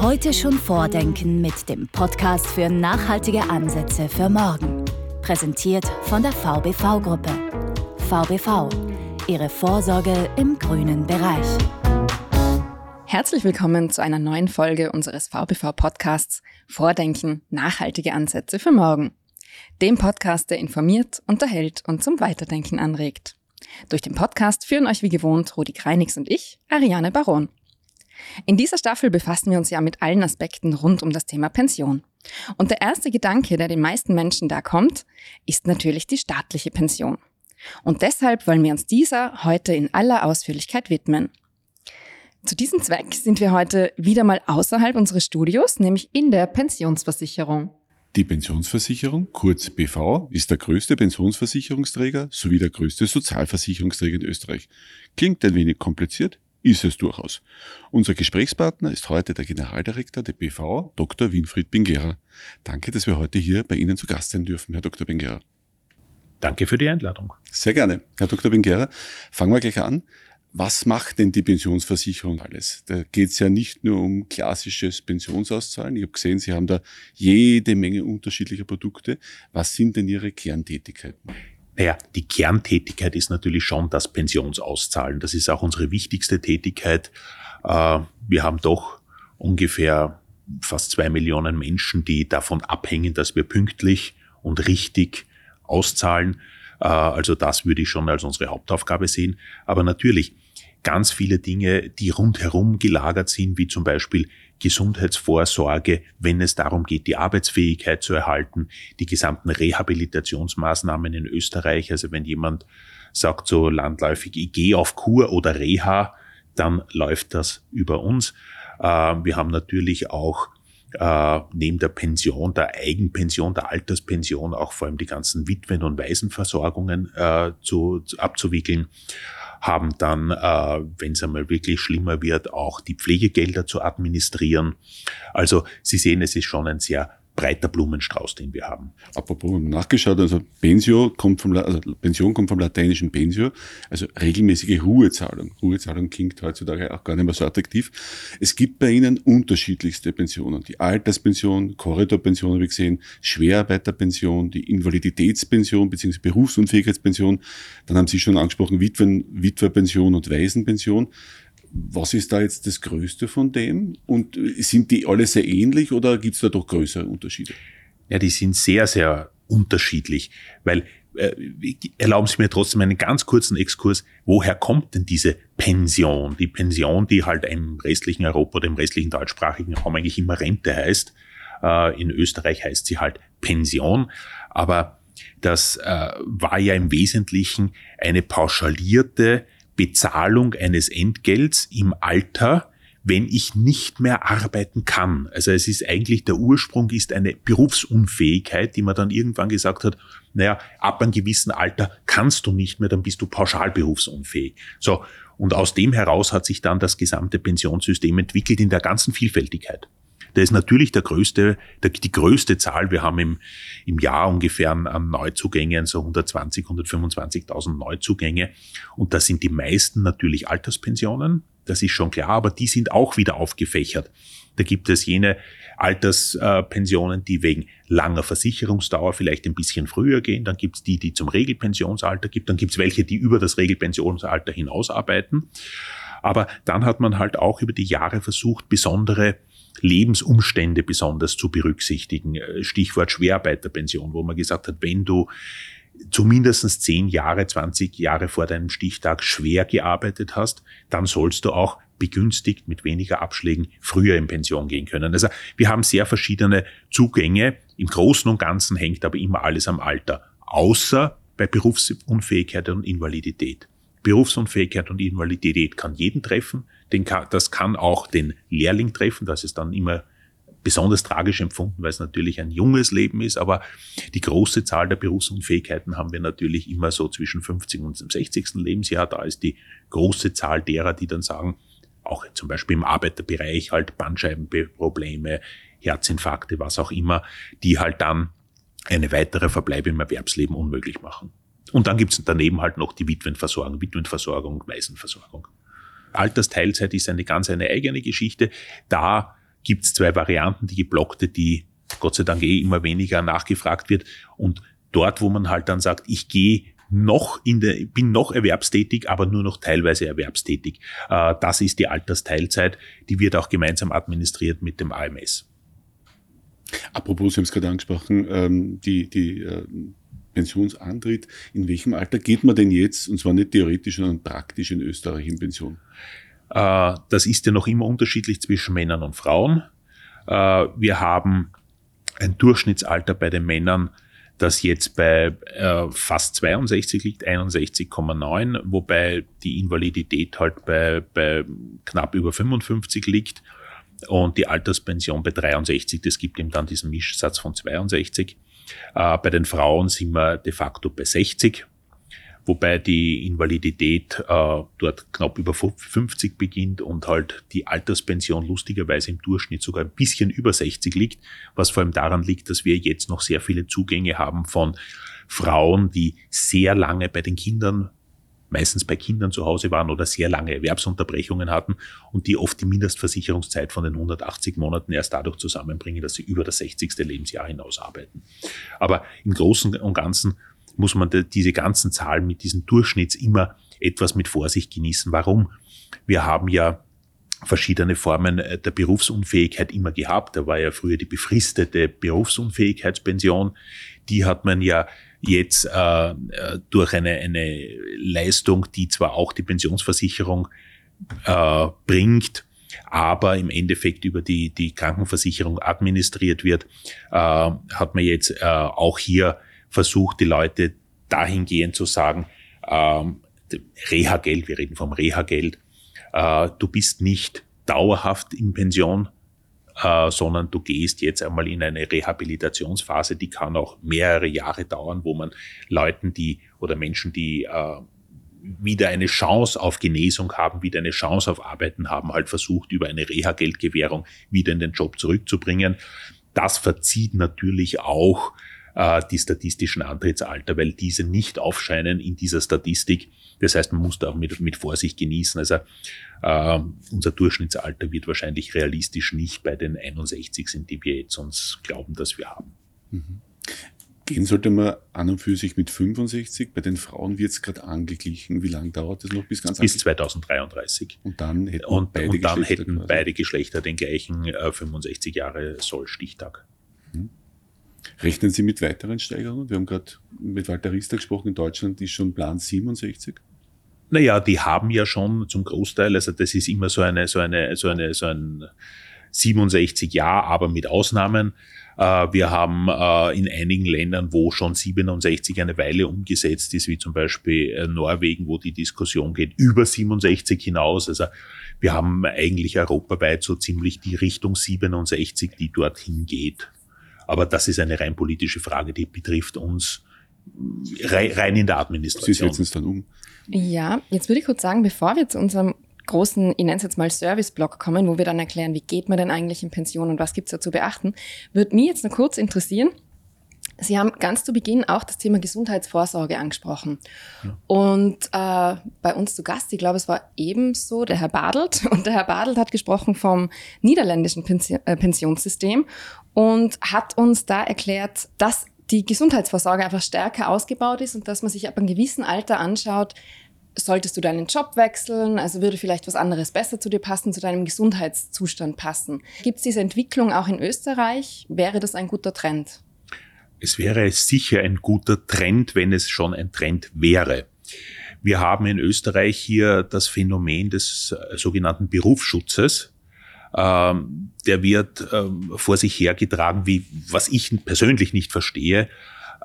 Heute schon vordenken mit dem Podcast für nachhaltige Ansätze für morgen. Präsentiert von der VBV-Gruppe. VBV, Ihre Vorsorge im grünen Bereich. Herzlich willkommen zu einer neuen Folge unseres VBV-Podcasts Vordenken, nachhaltige Ansätze für morgen. Dem Podcast, der informiert, unterhält und zum Weiterdenken anregt. Durch den Podcast führen euch wie gewohnt Rudi Kreinix und ich, Ariane Baron. In dieser Staffel befassen wir uns ja mit allen Aspekten rund um das Thema Pension. Und der erste Gedanke, der den meisten Menschen da kommt, ist natürlich die staatliche Pension. Und deshalb wollen wir uns dieser heute in aller Ausführlichkeit widmen. Zu diesem Zweck sind wir heute wieder mal außerhalb unseres Studios, nämlich in der Pensionsversicherung. Die Pensionsversicherung, kurz BV, ist der größte Pensionsversicherungsträger sowie der größte Sozialversicherungsträger in Österreich. Klingt ein wenig kompliziert, ist es durchaus. Unser Gesprächspartner ist heute der Generaldirektor der BV, Dr. Winfried Bingera. Danke, dass wir heute hier bei Ihnen zu Gast sein dürfen, Herr Dr. Bingera. Danke für die Einladung. Sehr gerne. Herr Dr. Bingera, fangen wir gleich an. Was macht denn die Pensionsversicherung alles? Da geht es ja nicht nur um klassisches Pensionsauszahlen. Ich habe gesehen, Sie haben da jede Menge unterschiedlicher Produkte. Was sind denn Ihre Kerntätigkeiten? Naja, die Kerntätigkeit ist natürlich schon das Pensionsauszahlen. Das ist auch unsere wichtigste Tätigkeit. Äh, wir haben doch ungefähr fast zwei Millionen Menschen, die davon abhängen, dass wir pünktlich und richtig auszahlen. Äh, also das würde ich schon als unsere Hauptaufgabe sehen. Aber natürlich ganz viele Dinge, die rundherum gelagert sind, wie zum Beispiel Gesundheitsvorsorge, wenn es darum geht, die Arbeitsfähigkeit zu erhalten, die gesamten Rehabilitationsmaßnahmen in Österreich. Also wenn jemand sagt so landläufig, ich gehe auf Kur oder Reha, dann läuft das über uns. Äh, wir haben natürlich auch äh, neben der Pension, der Eigenpension, der Alterspension auch vor allem die ganzen Witwen- und Waisenversorgungen äh, zu, abzuwickeln, haben dann, äh, wenn es einmal wirklich schlimmer wird, auch die Pflegegelder zu administrieren. Also Sie sehen, es ist schon ein sehr breiter Blumenstrauß, den wir haben. Apropos nachgeschaut, also Pensio kommt vom, also Pension kommt vom lateinischen Pensio, also regelmäßige Ruhezahlung. Ruhezahlung klingt heutzutage auch gar nicht mehr so attraktiv. Es gibt bei Ihnen unterschiedlichste Pensionen. Die Alterspension, Korridorpension habe ich gesehen, Schwerarbeiterpension, die Invaliditätspension bzw. Berufsunfähigkeitspension. Dann haben Sie schon angesprochen Witwen, Witwerpension und Waisenpension. Was ist da jetzt das Größte von dem? Und sind die alle sehr ähnlich oder gibt es da doch größere Unterschiede? Ja, die sind sehr, sehr unterschiedlich, weil äh, erlauben Sie mir trotzdem einen ganz kurzen Exkurs. Woher kommt denn diese Pension? Die Pension, die halt im restlichen Europa oder im restlichen deutschsprachigen Raum eigentlich immer Rente heißt. Äh, in Österreich heißt sie halt Pension. Aber das äh, war ja im Wesentlichen eine pauschalierte Bezahlung eines Entgelts im Alter, wenn ich nicht mehr arbeiten kann. Also es ist eigentlich, der Ursprung ist eine Berufsunfähigkeit, die man dann irgendwann gesagt hat, naja, ab einem gewissen Alter kannst du nicht mehr, dann bist du pauschal berufsunfähig. So. Und aus dem heraus hat sich dann das gesamte Pensionssystem entwickelt in der ganzen Vielfältigkeit. Der ist natürlich der größte, der, die größte Zahl. Wir haben im, im Jahr ungefähr an Neuzugängen, so 120, 125.000 Neuzugänge. Und das sind die meisten natürlich Alterspensionen. Das ist schon klar, aber die sind auch wieder aufgefächert. Da gibt es jene Alterspensionen, die wegen langer Versicherungsdauer vielleicht ein bisschen früher gehen. Dann gibt es die, die zum Regelpensionsalter gibt. Dann gibt es welche, die über das Regelpensionsalter hinaus arbeiten. Aber dann hat man halt auch über die Jahre versucht, besondere Lebensumstände besonders zu berücksichtigen. Äh, Stichwort Schwerarbeiterpension, wo man gesagt hat, wenn du zumindest zehn Jahre, 20 Jahre vor deinem Stichtag schwer gearbeitet hast, dann sollst du auch begünstigt mit weniger Abschlägen früher in Pension gehen können. Also wir haben sehr verschiedene Zugänge. Im Großen und Ganzen hängt aber immer alles am Alter, außer bei Berufsunfähigkeit und Invalidität. Berufsunfähigkeit und Invalidität kann jeden treffen. Kann, das kann auch den Lehrling treffen. Das ist dann immer besonders tragisch empfunden, weil es natürlich ein junges Leben ist. Aber die große Zahl der Berufsunfähigkeiten haben wir natürlich immer so zwischen 50 und dem 60. Lebensjahr. Da ist die große Zahl derer, die dann sagen, auch zum Beispiel im Arbeiterbereich halt Bandscheibenprobleme, Herzinfarkte, was auch immer, die halt dann eine weitere Verbleib im Erwerbsleben unmöglich machen. Und dann gibt's daneben halt noch die Witwenversorgung, Witwenversorgung, Waisenversorgung. Altersteilzeit ist eine ganz eine eigene Geschichte. Da gibt es zwei Varianten, die geblockte, die Gott sei Dank eh immer weniger nachgefragt wird. Und dort, wo man halt dann sagt, ich gehe noch in der, bin noch erwerbstätig, aber nur noch teilweise erwerbstätig. Äh, das ist die Altersteilzeit, die wird auch gemeinsam administriert mit dem AMS. Apropos, Sie haben es gerade angesprochen, ähm, die, die äh, Pensionsantritt. In welchem Alter geht man denn jetzt, und zwar nicht theoretisch, sondern praktisch in Österreich in Pension? Äh, das ist ja noch immer unterschiedlich zwischen Männern und Frauen. Wir haben ein Durchschnittsalter bei den Männern das jetzt bei äh, fast 62 liegt, 61,9, wobei die Invalidität halt bei, bei knapp über 55 liegt und die Alterspension bei 63, das gibt ihm dann diesen Mischsatz von 62. Äh, bei den Frauen sind wir de facto bei 60 wobei die Invalidität äh, dort knapp über 50 beginnt und halt die Alterspension lustigerweise im Durchschnitt sogar ein bisschen über 60 liegt, was vor allem daran liegt, dass wir jetzt noch sehr viele Zugänge haben von Frauen, die sehr lange bei den Kindern meistens bei Kindern zu Hause waren oder sehr lange Erwerbsunterbrechungen hatten und die oft die Mindestversicherungszeit von den 180 Monaten erst dadurch zusammenbringen, dass sie über das 60. Lebensjahr hinaus arbeiten. Aber im Großen und Ganzen muss man diese ganzen Zahlen mit diesen Durchschnitts immer etwas mit Vorsicht genießen. Warum? Wir haben ja verschiedene Formen äh, der Berufsunfähigkeit immer gehabt. Da war ja früher die befristete Berufsunfähigkeitspension. Die hat man ja jetzt äh, äh, durch eine, eine Leistung, die zwar auch die Pensionsversicherung äh, bringt, aber im Endeffekt über die, die Krankenversicherung administriert wird, äh, hat man jetzt äh, auch hier versucht, die Leute dahingehend zu sagen, ähm, Reha-Geld, wir reden vom Reha-Geld, äh, du bist nicht dauerhaft in Pension, äh, sondern du gehst jetzt einmal in eine Rehabilitationsphase, die kann auch mehrere Jahre dauern, wo man Leuten, die oder Menschen, die äh, wieder eine Chance auf Genesung haben, wieder eine Chance auf Arbeiten haben, halt versucht, über eine Reha-Geldgewährung wieder in den Job zurückzubringen. Das verzieht natürlich auch äh, die statistischen Antrittsalter, weil diese nicht aufscheinen in dieser Statistik. Das heißt, man muss da auch mit, mit Vorsicht genießen. Also äh, unser Durchschnittsalter wird wahrscheinlich realistisch nicht bei den 61 sind, die wir jetzt uns glauben, dass wir haben. Mhm. Gehen sollte man an und für sich mit 65. Bei den Frauen wird es gerade angeglichen. Wie lange dauert das noch bis ganz Bis 2033. Und dann hätten, und, beide, und dann Geschlechter hätten beide Geschlechter den gleichen äh, 65 Jahre Sollstichtag. Mhm. Rechnen Sie mit weiteren Steigerungen? Wir haben gerade mit Walter Riester gesprochen, in Deutschland ist schon Plan 67. Naja, die haben ja schon zum Großteil, also das ist immer so eine, so eine, so eine, so ein 67 Jahr, aber mit Ausnahmen. Äh, wir haben äh, in einigen Ländern, wo schon 67 eine Weile umgesetzt ist, wie zum Beispiel äh, Norwegen, wo die Diskussion geht über 67 hinaus. Also wir haben eigentlich europaweit so ziemlich die Richtung 67, die dorthin geht. Aber das ist eine rein politische Frage, die betrifft uns rein in der Administration. Sie setzen es dann um. Ja, jetzt würde ich kurz sagen, bevor wir zu unserem großen, ich nenne es jetzt mal Service-Block kommen, wo wir dann erklären, wie geht man denn eigentlich in Pension und was gibt es da zu beachten, würde mich jetzt noch kurz interessieren, Sie haben ganz zu Beginn auch das Thema Gesundheitsvorsorge angesprochen. Ja. Und äh, bei uns zu Gast, ich glaube, es war ebenso der Herr Badelt. Und der Herr Badelt hat gesprochen vom niederländischen Pension, äh, Pensionssystem und hat uns da erklärt, dass die Gesundheitsvorsorge einfach stärker ausgebaut ist und dass man sich ab einem gewissen Alter anschaut, solltest du deinen Job wechseln, also würde vielleicht was anderes besser zu dir passen, zu deinem Gesundheitszustand passen. Gibt es diese Entwicklung auch in Österreich? Wäre das ein guter Trend? es wäre sicher ein guter Trend, wenn es schon ein Trend wäre. Wir haben in Österreich hier das Phänomen des äh, sogenannten Berufsschutzes. Ähm, der wird ähm, vor sich hergetragen, wie, was ich persönlich nicht verstehe,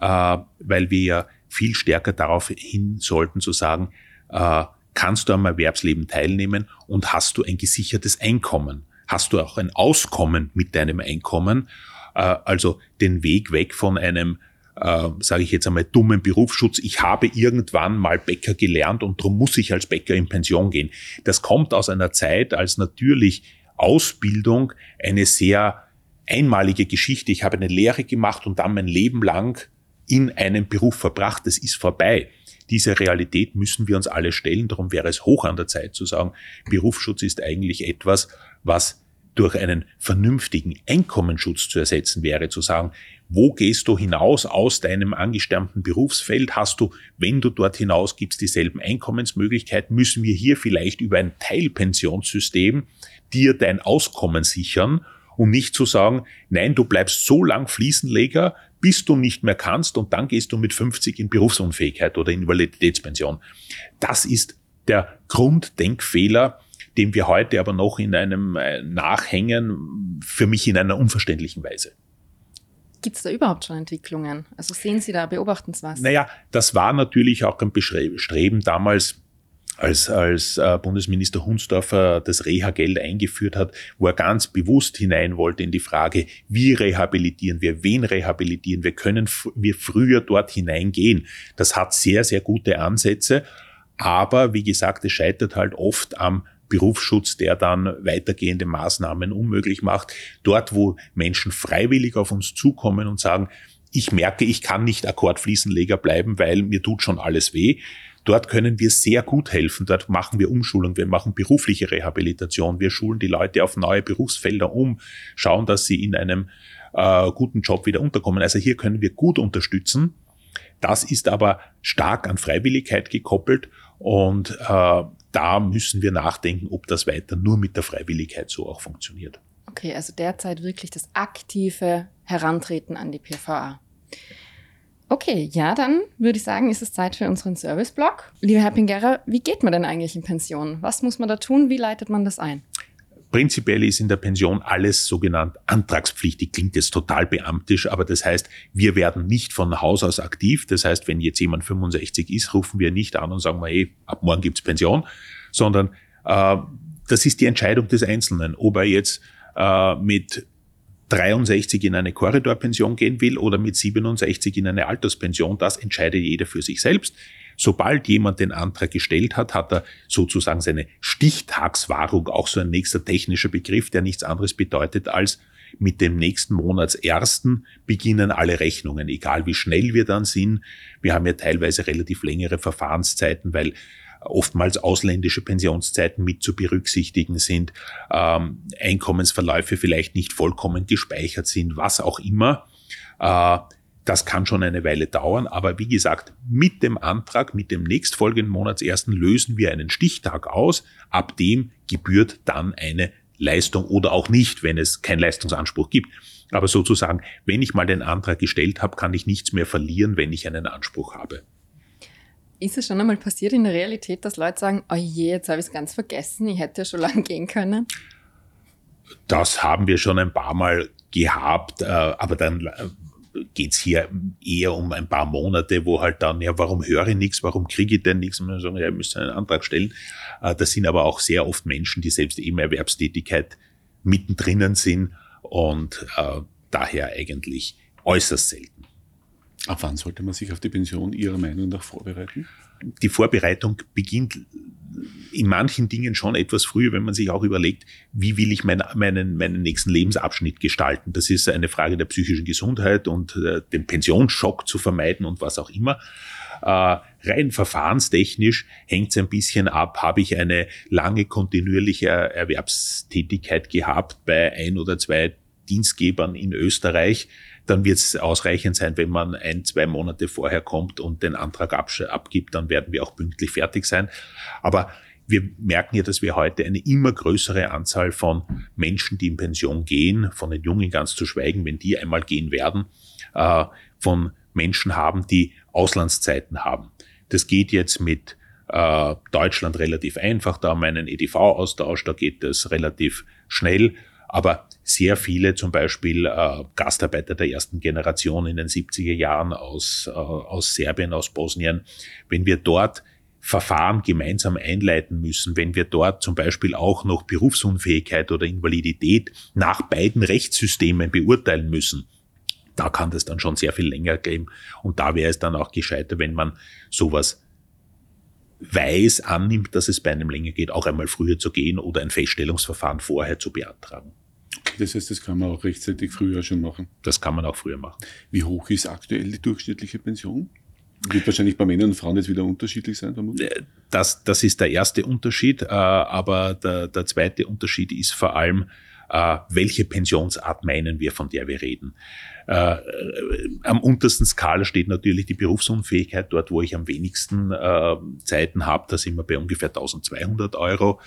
äh, weil wir ja viel stärker darauf hin sollten zu sagen, äh, kannst du am Erwerbsleben teilnehmen und hast du ein gesichertes Einkommen? Hast du auch ein Auskommen mit deinem Einkommen? Äh, also den Weg weg von einem äh, sage ich jetzt einmal, dummen Berufsschutz. Ich habe irgendwann mal Bäcker gelernt und darum muss ich als Bäcker in Pension gehen. Das kommt aus einer Zeit, als natürlich Ausbildung eine sehr einmalige Geschichte. Ich habe eine Lehre gemacht und dann mein Leben lang in einem Beruf verbracht. Das ist vorbei. Diese Realität müssen wir uns alle stellen. Darum wäre es hoch an der Zeit zu sagen, Berufsschutz ist eigentlich etwas, was durch einen vernünftigen Einkommensschutz zu ersetzen wäre, zu sagen, wo gehst du hinaus aus deinem angestammten Berufsfeld? Hast du, wenn du dort hinaus gibst, dieselben Einkommensmöglichkeiten? Müssen wir hier vielleicht über ein Teilpensionssystem dir dein Auskommen sichern und nicht zu sagen, nein, du bleibst so lang Fliesenleger, bis du nicht mehr kannst und dann gehst du mit 50 in Berufsunfähigkeit oder Invaliditätspension. Das ist der Grunddenkfehler, dem wir heute aber noch in einem äh, nachhängen, für mich in einer unverständlichen Weise. Gibt es da überhaupt schon Entwicklungen? Also sehen Sie da, beobachten Sie was? Naja, das war natürlich auch ein Bestreben damals, als, als äh, Bundesminister Hunsdorfer das Reha-Geld eingeführt hat, wo er ganz bewusst hinein wollte in die Frage, wie rehabilitieren wir, wen rehabilitieren wir, können wir früher dort hineingehen. Das hat sehr, sehr gute Ansätze. Aber wie gesagt, es scheitert halt oft am Berufsschutz, der dann weitergehende Maßnahmen unmöglich macht. Dort, wo Menschen freiwillig auf uns zukommen und sagen, ich merke, ich kann nicht Akkordfliesenleger bleiben, weil mir tut schon alles weh. Dort können wir sehr gut helfen. Dort machen wir Umschulung, wir machen berufliche Rehabilitation, wir schulen die Leute auf neue Berufsfelder um, schauen, dass sie in einem äh, guten Job wieder unterkommen. Also hier können wir gut unterstützen. Das ist aber stark an Freiwilligkeit gekoppelt und äh, da müssen wir nachdenken, ob das weiter nur mit der Freiwilligkeit so auch funktioniert. Okay, also derzeit wirklich das aktive Herantreten an die PVA. Okay, ja, dann würde ich sagen, ist es Zeit für unseren Service-Blog. Lieber Herr Pingera, wie geht man denn eigentlich in Pension? Was muss man da tun? Wie leitet man das ein? Prinzipiell ist in der Pension alles sogenannt antragspflichtig. Klingt jetzt total beamtisch, aber das heißt, wir werden nicht von Haus aus aktiv. Das heißt, wenn jetzt jemand 65 ist, rufen wir nicht an und sagen, hey, ab morgen gibt's Pension, sondern äh, das ist die Entscheidung des Einzelnen, ob er jetzt äh, mit 63 in eine Korridorpension gehen will oder mit 67 in eine Alterspension, das entscheidet jeder für sich selbst. Sobald jemand den Antrag gestellt hat, hat er sozusagen seine Stichtagswahrung, auch so ein nächster technischer Begriff, der nichts anderes bedeutet als mit dem nächsten Monatsersten beginnen alle Rechnungen, egal wie schnell wir dann sind. Wir haben ja teilweise relativ längere Verfahrenszeiten, weil oftmals ausländische Pensionszeiten mit zu berücksichtigen sind, ähm, Einkommensverläufe vielleicht nicht vollkommen gespeichert sind, was auch immer. Äh, das kann schon eine Weile dauern, aber wie gesagt, mit dem Antrag, mit dem nächstfolgenden Monatsersten lösen wir einen Stichtag aus, ab dem gebührt dann eine Leistung oder auch nicht, wenn es keinen Leistungsanspruch gibt. Aber sozusagen, wenn ich mal den Antrag gestellt habe, kann ich nichts mehr verlieren, wenn ich einen Anspruch habe. Ist es schon einmal passiert in der Realität, dass Leute sagen, oh je, jetzt habe ich es ganz vergessen, ich hätte ja schon lange gehen können? Das haben wir schon ein paar Mal gehabt, äh, aber dann äh, geht's hier eher um ein paar Monate, wo halt dann, ja, warum höre ich nichts, warum kriege ich denn nichts? Und dann sagen, ja, ihr müsst einen Antrag stellen. Äh, das sind aber auch sehr oft Menschen, die selbst eben Erwerbstätigkeit mittendrin sind und äh, daher eigentlich äußerst selten. Ab wann sollte man sich auf die Pension Ihrer Meinung nach vorbereiten? Die Vorbereitung beginnt in manchen Dingen schon etwas früher, wenn man sich auch überlegt, wie will ich mein, meinen, meinen nächsten Lebensabschnitt gestalten. Das ist eine Frage der psychischen Gesundheit und äh, den Pensionsschock zu vermeiden und was auch immer. Äh, rein verfahrenstechnisch hängt es ein bisschen ab, habe ich eine lange kontinuierliche Erwerbstätigkeit gehabt bei ein oder zwei Dienstgebern in Österreich, dann wird es ausreichend sein, wenn man ein, zwei Monate vorher kommt und den Antrag abgibt, dann werden wir auch pünktlich fertig sein. Aber wir merken ja, dass wir heute eine immer größere Anzahl von Menschen, die in Pension gehen, von den Jungen ganz zu schweigen, wenn die einmal gehen werden, äh, von Menschen haben, die Auslandszeiten haben. Das geht jetzt mit äh, Deutschland relativ einfach, da haben wir einen EDV-Austausch, da geht es relativ schnell. Aber sehr viele, zum Beispiel äh, Gastarbeiter der ersten Generation in den 70er Jahren aus, äh, aus Serbien, aus Bosnien, wenn wir dort Verfahren gemeinsam einleiten müssen, wenn wir dort zum Beispiel auch noch Berufsunfähigkeit oder Invalidität nach beiden Rechtssystemen beurteilen müssen, da kann das dann schon sehr viel länger gehen. Und da wäre es dann auch gescheiter, wenn man sowas weiß, annimmt, dass es bei einem länger geht, auch einmal früher zu gehen oder ein Feststellungsverfahren vorher zu beantragen. Das heißt, das kann man auch rechtzeitig früher schon machen. Das kann man auch früher machen. Wie hoch ist aktuell die durchschnittliche Pension? Wird wahrscheinlich bei Männern und Frauen jetzt wieder unterschiedlich sein, vermutlich. Äh, das, das ist der erste Unterschied, äh, aber der, der zweite Unterschied ist vor allem, äh, welche Pensionsart meinen wir, von der wir reden. Äh, am untersten Skala steht natürlich die Berufsunfähigkeit, dort wo ich am wenigsten äh, Zeiten habe, da sind wir bei ungefähr 1200 Euro.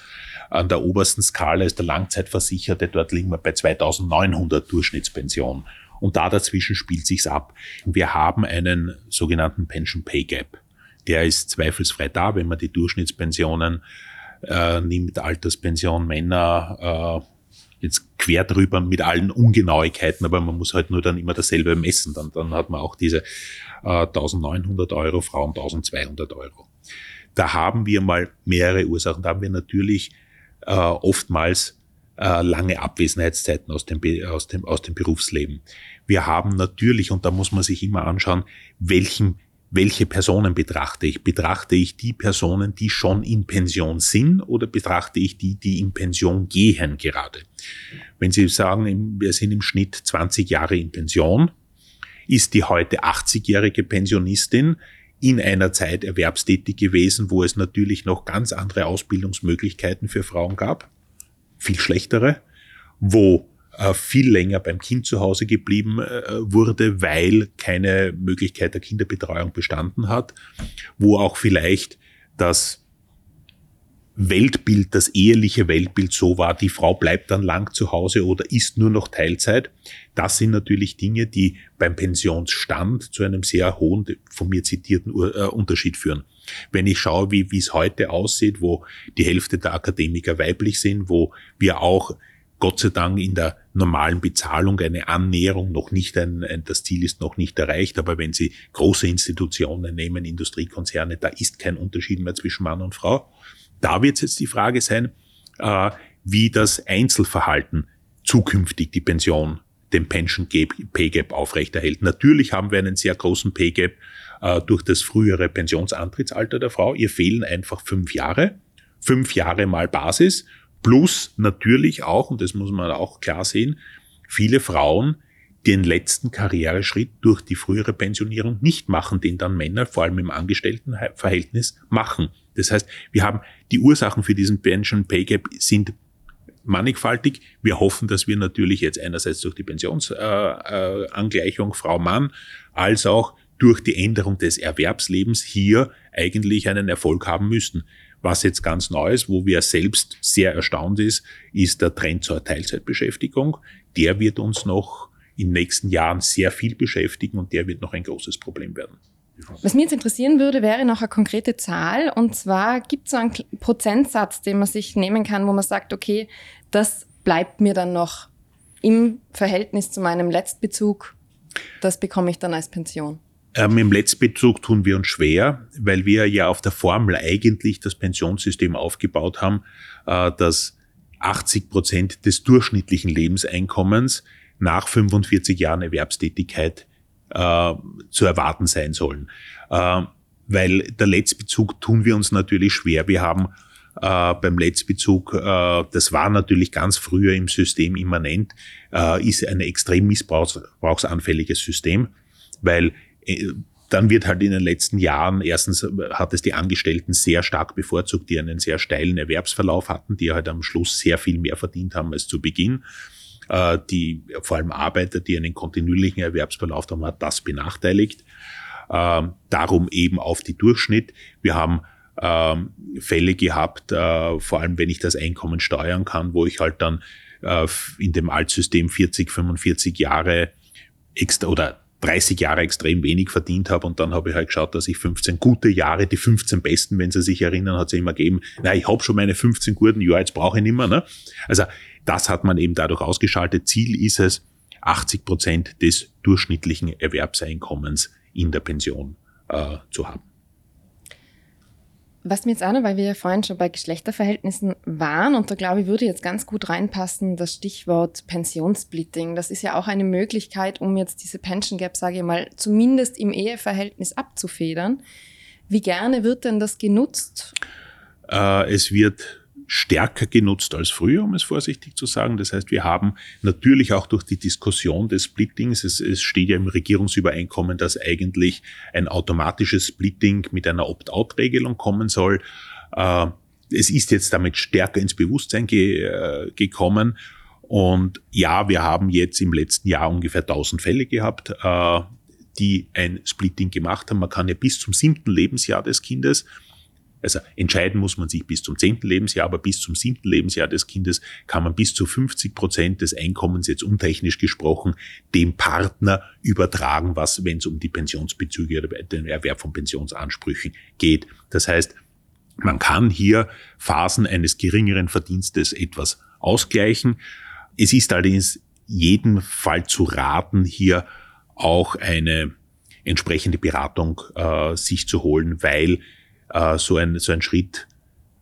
An der obersten Skala ist der Langzeitversicherte, dort liegen wir bei 2900 Durchschnittspension. Und da dazwischen spielt sich's ab. Wir haben einen sogenannten Pension Pay Gap. Der ist zweifelsfrei da, wenn man die Durchschnittspensionen äh, nimmt, Alterspension, Männer, äh, jetzt quer drüber mit allen Ungenauigkeiten, aber man muss halt nur dann immer dasselbe messen. Dann, dann hat man auch diese äh, 1900 Euro, Frauen 1200 Euro. Da haben wir mal mehrere Ursachen. Da haben wir natürlich äh, oftmals äh, lange Abwesenheitszeiten aus dem, aus, dem, aus dem Berufsleben. Wir haben natürlich, und da muss man sich immer anschauen, welchen welche Personen betrachte ich? Betrachte ich die Personen, die schon in Pension sind oder betrachte ich die, die in Pension gehen gerade? Wenn Sie sagen, wir sind im Schnitt 20 Jahre in Pension, ist die heute 80-jährige Pensionistin in einer Zeit erwerbstätig gewesen, wo es natürlich noch ganz andere Ausbildungsmöglichkeiten für Frauen gab, viel schlechtere, wo viel länger beim Kind zu Hause geblieben äh, wurde, weil keine Möglichkeit der Kinderbetreuung bestanden hat, wo auch vielleicht das Weltbild, das eheliche Weltbild so war, die Frau bleibt dann lang zu Hause oder ist nur noch Teilzeit. Das sind natürlich Dinge, die beim Pensionsstand zu einem sehr hohen, von mir zitierten äh, Unterschied führen. Wenn ich schaue, wie, wie es heute aussieht, wo die Hälfte der Akademiker weiblich sind, wo wir auch Gott sei Dank in der normalen Bezahlung eine Annäherung noch nicht ein, ein, das Ziel ist noch nicht erreicht, aber wenn Sie große Institutionen nehmen, Industriekonzerne, da ist kein Unterschied mehr zwischen Mann und Frau. Da wird jetzt die Frage sein, äh, wie das Einzelverhalten zukünftig die Pension, den Pension Pay Gap aufrechterhält. Natürlich haben wir einen sehr großen Pay Gap äh, durch das frühere Pensionsantrittsalter der Frau. Ihr fehlen einfach fünf Jahre. Fünf Jahre mal Basis Plus natürlich auch, und das muss man auch klar sehen, viele Frauen den letzten Karriereschritt durch die frühere Pensionierung nicht machen, den dann Männer, vor allem im Angestelltenverhältnis, machen. Das heißt, wir haben die Ursachen für diesen Pension Pay Gap sind mannigfaltig. Wir hoffen, dass wir natürlich jetzt einerseits durch die Pensionsangleichung äh, äh, Frau-Mann als auch durch die Änderung des Erwerbslebens hier eigentlich einen Erfolg haben müssten. Was jetzt ganz neu ist, wo wir selbst sehr erstaunt ist, ist der Trend zur Teilzeitbeschäftigung. Der wird uns noch in den nächsten Jahren sehr viel beschäftigen und der wird noch ein großes Problem werden. Was mich jetzt interessieren würde, wäre noch eine konkrete Zahl. Und zwar gibt es so einen Prozentsatz, den man sich nehmen kann, wo man sagt, okay, das bleibt mir dann noch im Verhältnis zu meinem Letztbezug. Das bekomme ich dann als Pension. Ähm, Im Letztbezug tun wir uns schwer, weil wir ja auf der Formel eigentlich das Pensionssystem aufgebaut haben, äh, dass 80 Prozent des durchschnittlichen Lebenseinkommens nach 45 Jahren Erwerbstätigkeit äh, zu erwarten sein sollen. Äh, weil der Letztbezug tun wir uns natürlich schwer. Wir haben äh, beim Letztbezug, äh, das war natürlich ganz früher im System immanent, äh, ist ein extrem missbrauchsanfälliges System, weil dann wird halt in den letzten Jahren, erstens hat es die Angestellten sehr stark bevorzugt, die einen sehr steilen Erwerbsverlauf hatten, die halt am Schluss sehr viel mehr verdient haben als zu Beginn. Äh, die, vor allem Arbeiter, die einen kontinuierlichen Erwerbsverlauf haben, hat das benachteiligt. Ähm, darum eben auf die Durchschnitt. Wir haben ähm, Fälle gehabt, äh, vor allem wenn ich das Einkommen steuern kann, wo ich halt dann in dem Altsystem 40, 45 Jahre extra oder 30 Jahre extrem wenig verdient habe und dann habe ich halt geschaut, dass ich 15 gute Jahre, die 15 besten, wenn Sie sich erinnern, hat es immer gegeben, na, ich habe schon meine 15 guten Jahre, jetzt brauche ich nicht mehr. Ne? Also das hat man eben dadurch ausgeschaltet. Ziel ist es, 80 Prozent des durchschnittlichen Erwerbseinkommens in der Pension äh, zu haben. Was mir jetzt auch noch, weil wir ja vorhin schon bei Geschlechterverhältnissen waren, und da glaube ich, würde jetzt ganz gut reinpassen, das Stichwort Pensionssplitting. Das ist ja auch eine Möglichkeit, um jetzt diese Pension Gap, sage ich mal, zumindest im Eheverhältnis abzufedern. Wie gerne wird denn das genutzt? Äh, es wird stärker genutzt als früher, um es vorsichtig zu sagen. Das heißt, wir haben natürlich auch durch die Diskussion des Splittings, es, es steht ja im Regierungsübereinkommen, dass eigentlich ein automatisches Splitting mit einer Opt-out-Regelung kommen soll. Äh, es ist jetzt damit stärker ins Bewusstsein ge, äh, gekommen Und ja, wir haben jetzt im letzten Jahr ungefähr 1000 Fälle gehabt, äh, die ein Splitting gemacht haben. Man kann ja bis zum siebten Lebensjahr des Kindes also entscheiden muss man sich bis zum zehnten Lebensjahr, aber bis zum siebten Lebensjahr des Kindes kann man bis zu 50 Prozent des Einkommens, jetzt untechnisch gesprochen, dem Partner übertragen, was, wenn es um die Pensionsbezüge oder den Erwerb von Pensionsansprüchen geht. Das heißt, man kann hier Phasen eines geringeren Verdienstes etwas ausgleichen. Es ist allerdings jeden Fall zu raten, hier auch eine entsprechende Beratung äh, sich zu holen, weil so, ein, so ein Schritt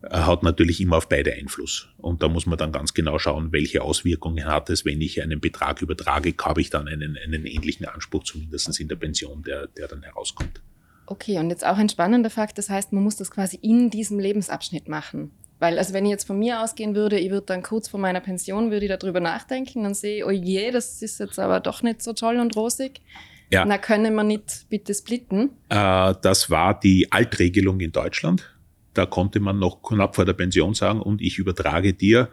äh, hat natürlich immer auf beide Einfluss. Und da muss man dann ganz genau schauen, welche Auswirkungen hat es, wenn ich einen Betrag übertrage, habe ich dann einen, einen ähnlichen Anspruch, zumindest in der Pension, der, der dann herauskommt. Okay, und jetzt auch ein spannender Fakt, das heißt, man muss das quasi in diesem Lebensabschnitt machen. Weil, also wenn ich jetzt von mir ausgehen würde, ich würde dann kurz vor meiner Pension, würde ich darüber nachdenken, dann sehe oh je, das ist jetzt aber doch nicht so toll und rosig. Ja. Na, können wir nicht bitte splitten? Äh, das war die Altregelung in Deutschland. Da konnte man noch knapp vor der Pension sagen, und ich übertrage dir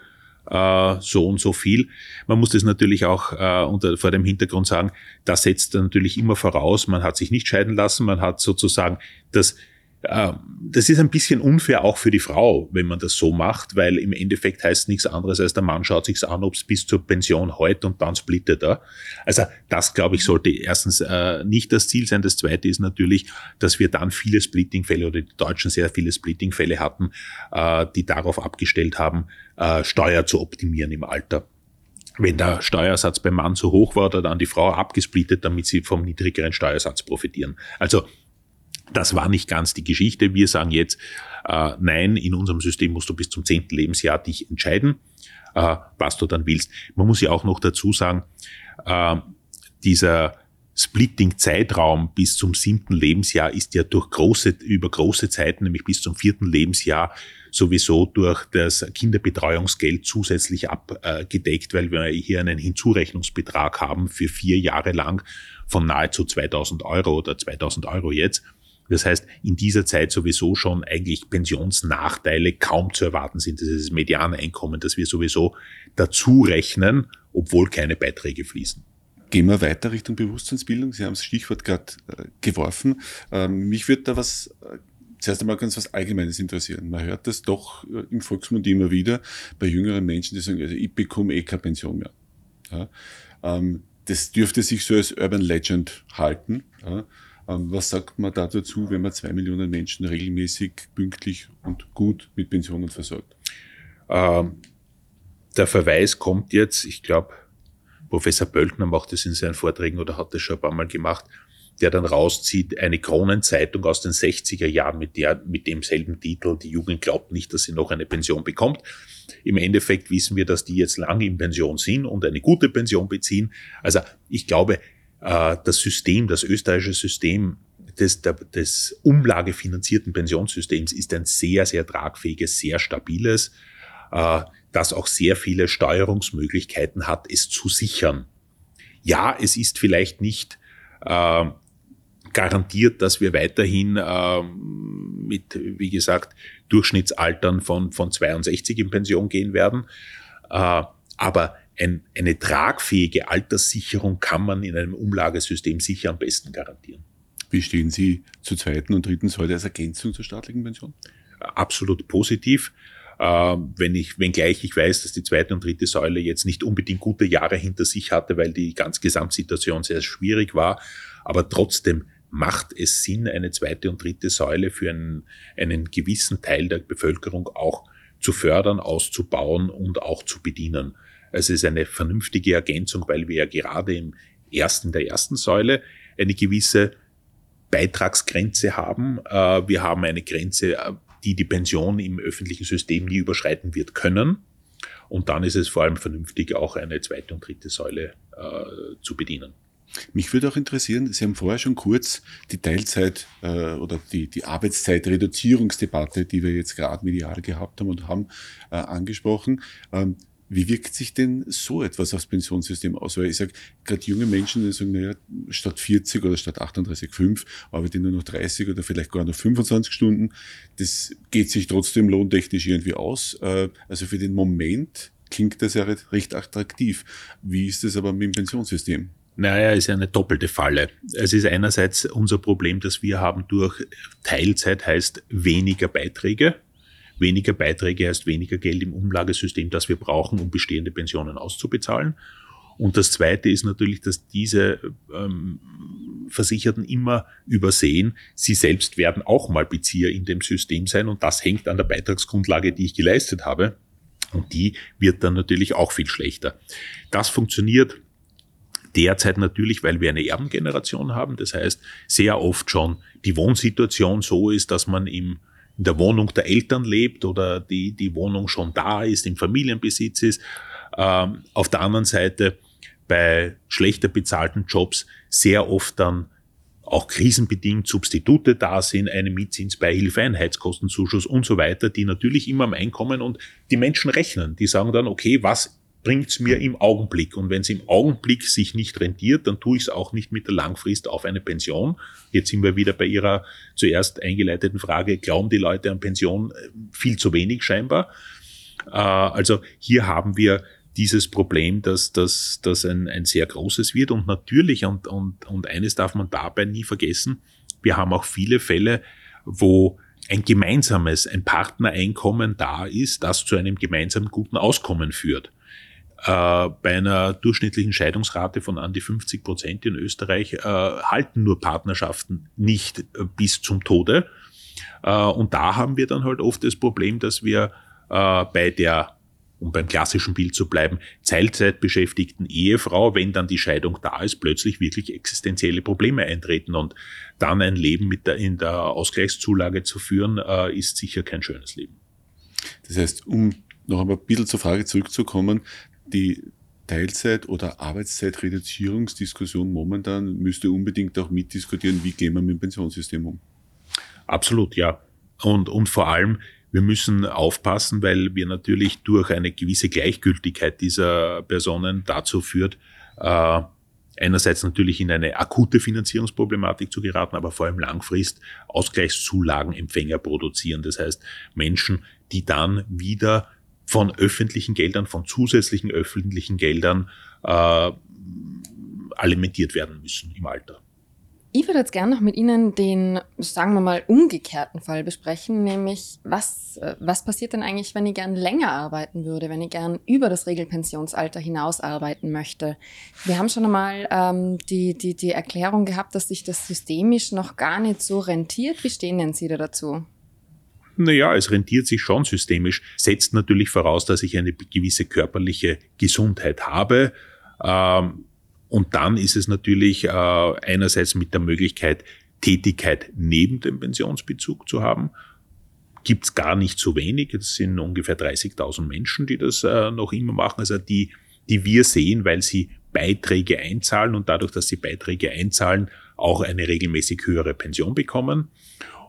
äh, so und so viel. Man muss das natürlich auch äh, unter, vor dem Hintergrund sagen, das setzt natürlich immer voraus, man hat sich nicht scheiden lassen, man hat sozusagen das das ist ein bisschen unfair auch für die Frau, wenn man das so macht, weil im Endeffekt heißt nichts anderes, als der Mann schaut sich's an, ob es bis zur Pension heute und dann splittet er. Also das, glaube ich, sollte erstens äh, nicht das Ziel sein. Das Zweite ist natürlich, dass wir dann viele Splitting-Fälle oder die Deutschen sehr viele Splitting-Fälle hatten, äh, die darauf abgestellt haben, äh, Steuer zu optimieren im Alter wenn der Steuersatz beim Mann zu hoch war, dann die Frau abgesplittet, damit sie vom niedrigeren Steuersatz profitieren. Also das war nicht ganz die Geschichte. Wir sagen jetzt, äh, nein, in unserem System musst du bis zum zehnten Lebensjahr dich entscheiden, äh, was du dann willst. Man muss ja auch noch dazu sagen, äh, dieser Splitting-Zeitraum bis zum siebten Lebensjahr ist ja durch große, über große Zeiten, nämlich bis zum vierten Lebensjahr, sowieso durch das Kinderbetreuungsgeld zusätzlich abgedeckt, weil wir hier einen Hinzurechnungsbetrag haben für vier Jahre lang von nahezu 2000 Euro oder 2000 Euro jetzt. Das heißt, in dieser Zeit sowieso schon eigentlich Pensionsnachteile kaum zu erwarten sind. Das ist das Medianeinkommen, das wir sowieso dazu rechnen, obwohl keine Beiträge fließen. Gehen wir weiter Richtung Bewusstseinsbildung. Sie haben das Stichwort gerade äh, geworfen. Ähm, mich würde da was äh, zuerst einmal ganz was Allgemeines interessieren. Man hört das doch äh, im Volksmund immer wieder bei jüngeren Menschen, die sagen, also ich bekomme eh keine Pension mehr. Ja, ähm, das dürfte sich so als Urban Legend halten. Ja, was sagt man da dazu, wenn man zwei Millionen Menschen regelmäßig, pünktlich und gut mit Pensionen versorgt? Ähm, der Verweis kommt jetzt, ich glaube, Professor Bölkner macht das in seinen Vorträgen oder hat das schon ein paar Mal gemacht, der dann rauszieht, eine Kronenzeitung aus den 60er Jahren mit, der, mit demselben Titel, die Jugend glaubt nicht, dass sie noch eine Pension bekommt. Im Endeffekt wissen wir, dass die jetzt lange in Pension sind und eine gute Pension beziehen. Also ich glaube, äh, das System, das österreichische System des, des umlagefinanzierten Pensionssystems ist ein sehr, sehr tragfähiges, sehr stabiles, äh, das auch sehr viele Steuerungsmöglichkeiten hat, es zu sichern. Ja, es ist vielleicht nicht äh, garantiert, dass wir weiterhin äh, mit, wie gesagt, Durchschnittsaltern von, von 62 in Pension gehen werden. Äh, aber ein, eine tragfähige Alterssicherung kann man in einem Umlagesystem sicher am besten garantieren. Wie stehen Sie zur zweiten und dritten Säule als Ergänzung zur staatlichen Pension? Absolut positiv. Äh, wenn ich, wenngleich ich weiß, dass die zweite und dritte Säule jetzt nicht unbedingt gute Jahre hinter sich hatte, weil die ganz Gesamtsituation sehr schwierig war, aber trotzdem macht es Sinn, eine zweite und dritte Säule für einen, einen gewissen Teil der Bevölkerung auch zu fördern, auszubauen und auch zu bedienen. Es ist eine vernünftige Ergänzung, weil wir ja gerade im ersten, der ersten Säule eine gewisse Beitragsgrenze haben. Äh, wir haben eine Grenze, äh, die die Pension im öffentlichen System nie überschreiten wird können. Und dann ist es vor allem vernünftig, auch eine zweite und dritte Säule äh, zu bedienen. Mich würde auch interessieren, Sie haben vorher schon kurz die Teilzeit äh, oder die, die Arbeitszeitreduzierungsdebatte, die wir jetzt gerade medial gehabt haben und haben, äh, angesprochen. Ähm, wie wirkt sich denn so etwas aufs Pensionssystem aus? Weil ich sage, gerade junge Menschen, die sagen, naja, statt 40 oder statt 38,5 arbeite ich nur noch 30 oder vielleicht gar noch 25 Stunden. Das geht sich trotzdem lohntechnisch irgendwie aus. Äh, also für den Moment klingt das ja recht attraktiv. Wie ist es aber mit dem Pensionssystem? Naja, ist ja eine doppelte Falle. Es ist einerseits unser Problem, dass wir haben durch Teilzeit heißt weniger Beiträge. Weniger Beiträge heißt weniger Geld im Umlagesystem, das wir brauchen, um bestehende Pensionen auszubezahlen. Und das Zweite ist natürlich, dass diese ähm, Versicherten immer übersehen, sie selbst werden auch mal Bezieher in dem System sein und das hängt an der Beitragsgrundlage, die ich geleistet habe. Und die wird dann natürlich auch viel schlechter. Das funktioniert derzeit natürlich, weil wir eine Erbengeneration haben. Das heißt, sehr oft schon die Wohnsituation so ist, dass man im in der Wohnung der Eltern lebt oder die, die Wohnung schon da ist, im Familienbesitz ist. Ähm, auf der anderen Seite bei schlechter bezahlten Jobs sehr oft dann auch krisenbedingt Substitute da sind, eine Mietzinsbeihilfe, ein Heizkostenzuschuss und so weiter, die natürlich immer am Einkommen und die Menschen rechnen. Die sagen dann, okay, was bringt's mir im Augenblick? Und wenn es im Augenblick sich nicht rentiert, dann tue ich es auch nicht mit der Langfrist auf eine Pension. Jetzt sind wir wieder bei Ihrer zuerst eingeleiteten Frage, glauben die Leute an Pension viel zu wenig scheinbar? Äh, also hier haben wir dieses Problem, dass das dass ein, ein sehr großes wird. Und natürlich, und, und, und eines darf man dabei nie vergessen, wir haben auch viele Fälle, wo ein gemeinsames, ein Partnereinkommen da ist, das zu einem gemeinsamen guten Auskommen führt. Äh, bei einer durchschnittlichen Scheidungsrate von an die 50 Prozent in Österreich äh, halten nur Partnerschaften nicht äh, bis zum Tode. Äh, und da haben wir dann halt oft das Problem, dass wir bei der um beim klassischen Bild zu bleiben, Teilzeitbeschäftigten Ehefrau, wenn dann die Scheidung da ist, plötzlich wirklich existenzielle Probleme eintreten und dann ein Leben mit der, in der Ausgleichszulage zu führen, ist sicher kein schönes Leben. Das heißt, um noch einmal ein bisschen zur Frage zurückzukommen, die Teilzeit- oder Arbeitszeitreduzierungsdiskussion momentan müsste unbedingt auch mitdiskutieren, wie gehen wir mit dem Pensionssystem um. Absolut, ja. Und, und vor allem, wir müssen aufpassen, weil wir natürlich durch eine gewisse Gleichgültigkeit dieser Personen dazu führt, äh, einerseits natürlich in eine akute Finanzierungsproblematik zu geraten, aber vor allem langfrist Ausgleichszulagenempfänger produzieren. Das heißt, Menschen, die dann wieder von öffentlichen Geldern, von zusätzlichen öffentlichen Geldern äh, alimentiert werden müssen im Alter. Ich würde jetzt gerne noch mit Ihnen den, sagen wir mal, umgekehrten Fall besprechen, nämlich was, was passiert denn eigentlich, wenn ich gern länger arbeiten würde, wenn ich gern über das Regelpensionsalter hinaus arbeiten möchte? Wir haben schon einmal ähm, die, die, die Erklärung gehabt, dass sich das systemisch noch gar nicht so rentiert. Wie stehen denn Sie da dazu? Naja, es rentiert sich schon systemisch, setzt natürlich voraus, dass ich eine gewisse körperliche Gesundheit habe. Ähm, und dann ist es natürlich äh, einerseits mit der Möglichkeit, Tätigkeit neben dem Pensionsbezug zu haben. Gibt es gar nicht so wenig. Es sind ungefähr 30.000 Menschen, die das äh, noch immer machen. Also die, die wir sehen, weil sie Beiträge einzahlen und dadurch, dass sie Beiträge einzahlen, auch eine regelmäßig höhere Pension bekommen.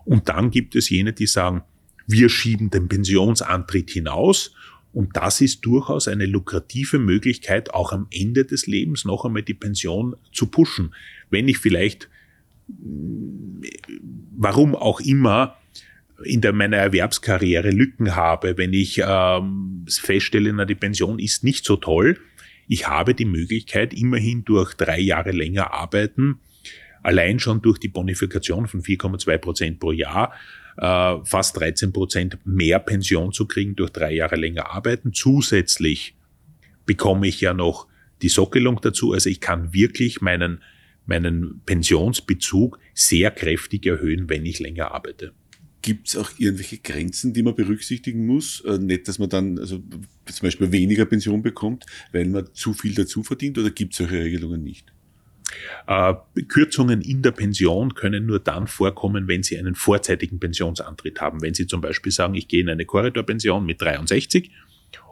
Und dann gibt es jene, die sagen, wir schieben den Pensionsantritt hinaus und das ist durchaus eine lukrative Möglichkeit, auch am Ende des Lebens noch einmal die Pension zu pushen. Wenn ich vielleicht, warum auch immer, in der, meiner Erwerbskarriere Lücken habe, wenn ich ähm, feststelle, na, die Pension ist nicht so toll, ich habe die Möglichkeit, immerhin durch drei Jahre länger arbeiten, allein schon durch die Bonifikation von 4,2 Prozent pro Jahr, äh, fast 13 Prozent mehr Pension zu kriegen durch drei Jahre länger arbeiten. Zusätzlich bekomme ich ja noch die Sockelung dazu. Also ich kann wirklich meinen, meinen Pensionsbezug sehr kräftig erhöhen, wenn ich länger arbeite. Gibt es auch irgendwelche Grenzen, die man berücksichtigen muss? Äh, nicht, dass man dann also zum Beispiel weniger Pension bekommt, weil man zu viel dazu verdient, oder gibt es solche Regelungen nicht? Äh, Kürzungen in der Pension können nur dann vorkommen, wenn Sie einen vorzeitigen Pensionsantritt haben. Wenn Sie zum Beispiel sagen, ich gehe in eine Korridorpension mit 63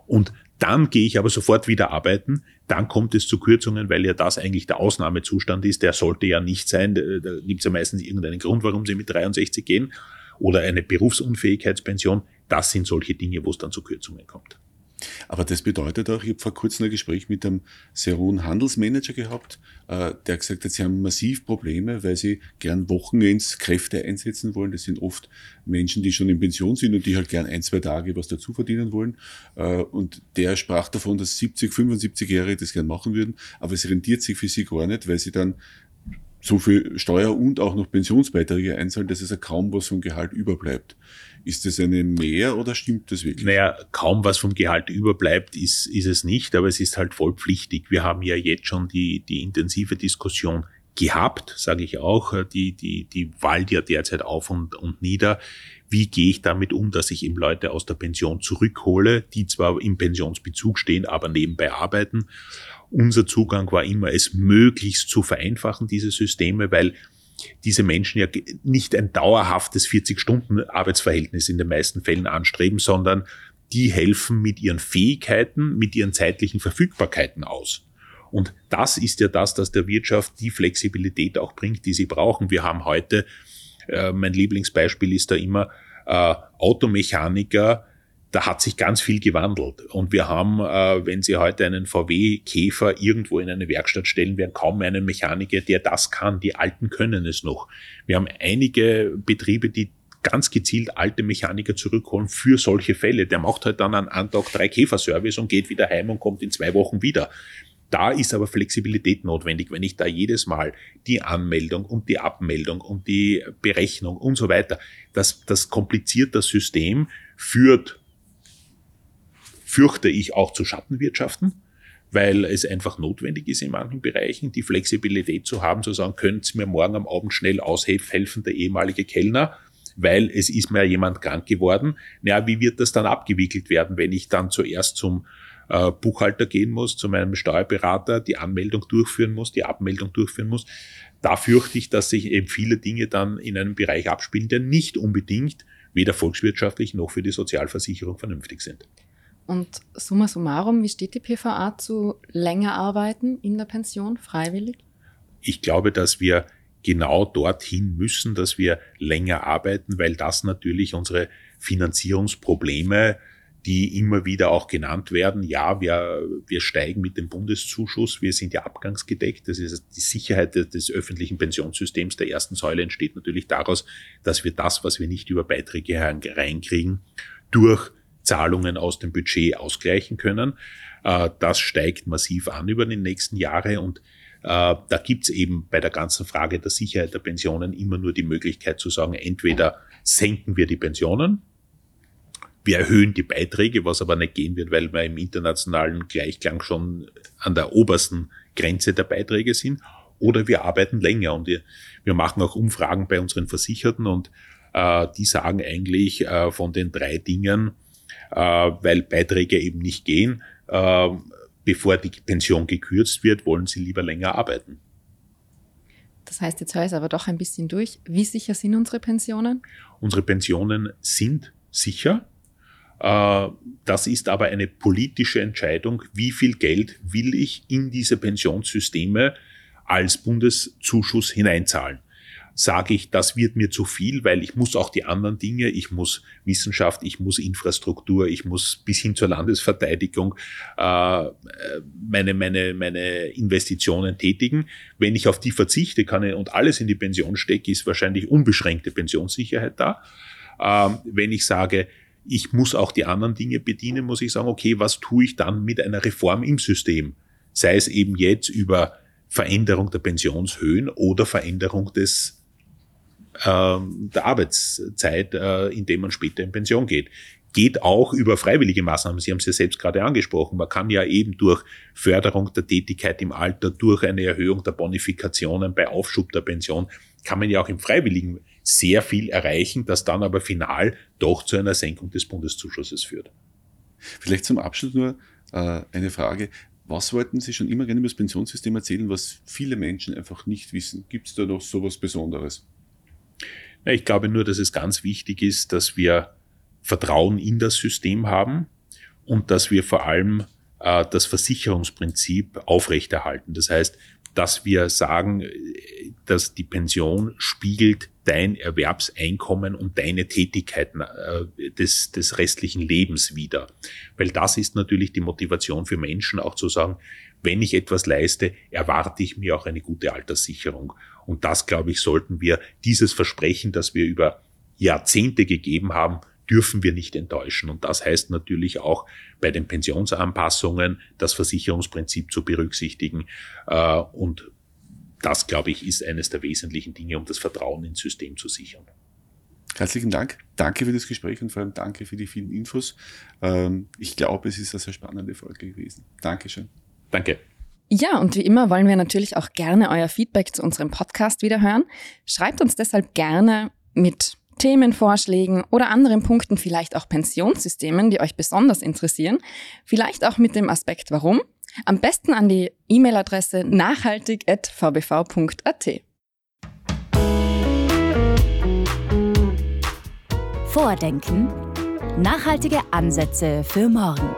und dann gehe ich aber sofort wieder arbeiten, dann kommt es zu Kürzungen, weil ja das eigentlich der Ausnahmezustand ist. Der sollte ja nicht sein. Da gibt es ja meistens irgendeinen Grund, warum Sie mit 63 gehen. Oder eine Berufsunfähigkeitspension. Das sind solche Dinge, wo es dann zu Kürzungen kommt. Aber das bedeutet auch, ich habe vor kurzem ein Gespräch mit einem sehr hohen Handelsmanager gehabt, äh, der gesagt hat, sie haben massiv Probleme, weil sie gern Wochenends Kräfte einsetzen wollen. Das sind oft Menschen, die schon in Pension sind und die halt gern ein, zwei Tage was dazu verdienen wollen. Äh, und der sprach davon, dass 70, 75-Jährige das gern machen würden, aber es rentiert sich für sie gar nicht, weil sie dann so viel Steuer und auch noch Pensionsbeiträge einzahlen, dass es ja kaum was vom Gehalt überbleibt. Ist das eine Mehr oder stimmt das wirklich? Naja, kaum was vom Gehalt überbleibt, ist, ist es nicht, aber es ist halt vollpflichtig. Wir haben ja jetzt schon die, die intensive Diskussion gehabt, sage ich auch. Die, die, die wallt ja derzeit auf und, und nieder. Wie gehe ich damit um, dass ich eben Leute aus der Pension zurückhole, die zwar im Pensionsbezug stehen, aber nebenbei arbeiten? Unser Zugang war immer, es möglichst zu vereinfachen, diese Systeme, weil diese Menschen ja nicht ein dauerhaftes 40-Stunden-Arbeitsverhältnis in den meisten Fällen anstreben, sondern die helfen mit ihren Fähigkeiten, mit ihren zeitlichen Verfügbarkeiten aus. Und das ist ja das, dass der Wirtschaft die Flexibilität auch bringt, die sie brauchen. Wir haben heute, äh, mein Lieblingsbeispiel ist da immer, äh, Automechaniker, da hat sich ganz viel gewandelt. Und wir haben, äh, wenn Sie heute einen VW-Käfer irgendwo in eine Werkstatt stellen, werden kaum mehr einen Mechaniker, der das kann. Die Alten können es noch. Wir haben einige Betriebe, die ganz gezielt alte Mechaniker zurückholen für solche Fälle. Der macht halt dann an einem Tag drei Käferservice und geht wieder heim und kommt in zwei Wochen wieder. Da ist aber Flexibilität notwendig, wenn ich da jedes Mal die Anmeldung und die Abmeldung und die Berechnung und so weiter, das, das kompliziert das System, führt fürchte ich auch zu Schattenwirtschaften, weil es einfach notwendig ist in manchen Bereichen, die Flexibilität zu haben, zu sagen, können Sie mir morgen am Abend schnell aushelfen, der ehemalige Kellner, weil es ist mir jemand krank geworden. Naja, wie wird das dann abgewickelt werden, wenn ich dann zuerst zum äh, Buchhalter gehen muss, zu meinem Steuerberater, die Anmeldung durchführen muss, die Abmeldung durchführen muss? Da fürchte ich, dass sich eben viele Dinge dann in einem Bereich abspielen, der nicht unbedingt weder volkswirtschaftlich noch für die Sozialversicherung vernünftig sind. Und summa summarum, wie steht die PVA zu länger arbeiten in der Pension, freiwillig? Ich glaube, dass wir genau dorthin müssen, dass wir länger arbeiten, weil das natürlich unsere Finanzierungsprobleme, die immer wieder auch genannt werden, ja, wir, wir steigen mit dem Bundeszuschuss, wir sind ja abgangsgedeckt, das ist die Sicherheit des öffentlichen Pensionssystems der ersten Säule entsteht natürlich daraus, dass wir das, was wir nicht über Beiträge reinkriegen, durch Zahlungen aus dem Budget ausgleichen können. Äh, das steigt massiv an über die nächsten Jahre und äh, da gibt's eben bei der ganzen Frage der Sicherheit der Pensionen immer nur die Möglichkeit zu sagen, entweder senken wir die Pensionen, wir erhöhen die Beiträge, was aber nicht gehen wird, weil wir im internationalen Gleichklang schon an der obersten Grenze der Beiträge sind, oder wir arbeiten länger und wir, machen auch Umfragen bei unseren Versicherten und äh, die sagen eigentlich von den drei Dingen, weil Beiträge eben nicht gehen. Äh, bevor die Pension gekürzt wird, wollen sie lieber länger arbeiten. Das heißt, jetzt höre ich es aber doch ein bisschen durch. Wie sicher sind unsere Pensionen? Unsere Pensionen sind sicher. Äh, das ist aber eine politische Entscheidung, wie viel Geld will ich in diese Pensionssysteme als Bundeszuschuss hineinzahlen sage ich, das wird mir zu viel, weil ich muss auch die anderen Dinge, ich muss Wissenschaft, ich muss Infrastruktur, ich muss bis hin zur Landesverteidigung äh, meine, meine, meine Investitionen tätigen. Wenn ich auf die verzichte kann und alles in die Pension stecke, ist wahrscheinlich unbeschränkte Pensionssicherheit da. Ähm, wenn ich sage, ich muss auch die anderen Dinge bedienen, muss ich sagen, okay, was tue ich dann mit einer Reform im System? Sei es eben jetzt über Veränderung der Pensionshöhen oder Veränderung des der Arbeitszeit, äh, indem man später in Pension geht. Geht auch über freiwillige Maßnahmen. Sie haben es ja selbst gerade angesprochen. Man kann ja eben durch Förderung der Tätigkeit im Alter, durch eine Erhöhung der Bonifikationen bei Aufschub der Pension, kann man ja auch im Freiwilligen sehr viel erreichen, das dann aber final doch zu einer Senkung des Bundeszuschusses führt. Vielleicht zum Abschluss nur äh, eine Frage. Was wollten Sie schon immer gerne über das Pensionssystem erzählen, was viele Menschen einfach nicht wissen? Gibt es da noch sowas Besonderes? Ich glaube nur, dass es ganz wichtig ist, dass wir Vertrauen in das System haben und dass wir vor allem äh, das Versicherungsprinzip aufrechterhalten. Das heißt, dass wir sagen, dass die Pension spiegelt dein Erwerbseinkommen und deine Tätigkeiten äh, des, des restlichen Lebens wieder. Weil das ist natürlich die Motivation für Menschen auch zu sagen, wenn ich etwas leiste, erwarte ich mir auch eine gute Alterssicherung. Und das, glaube ich, sollten wir, dieses Versprechen, das wir über Jahrzehnte gegeben haben, dürfen wir nicht enttäuschen. Und das heißt natürlich auch bei den Pensionsanpassungen das Versicherungsprinzip zu berücksichtigen. Äh, und das, glaube ich, ist eines der wesentlichen Dinge, um das Vertrauen ins System zu sichern. Herzlichen Dank. Danke für das Gespräch und vor allem danke für die vielen Infos. Ähm, ich glaube, es ist eine sehr spannende Folge gewesen. Dankeschön. Danke. Ja, und wie immer wollen wir natürlich auch gerne euer Feedback zu unserem Podcast wieder hören. Schreibt uns deshalb gerne mit Themenvorschlägen oder anderen Punkten, vielleicht auch Pensionssystemen, die euch besonders interessieren. Vielleicht auch mit dem Aspekt warum. Am besten an die E-Mail-Adresse nachhaltig.vbv.at. Vordenken. Nachhaltige Ansätze für morgen.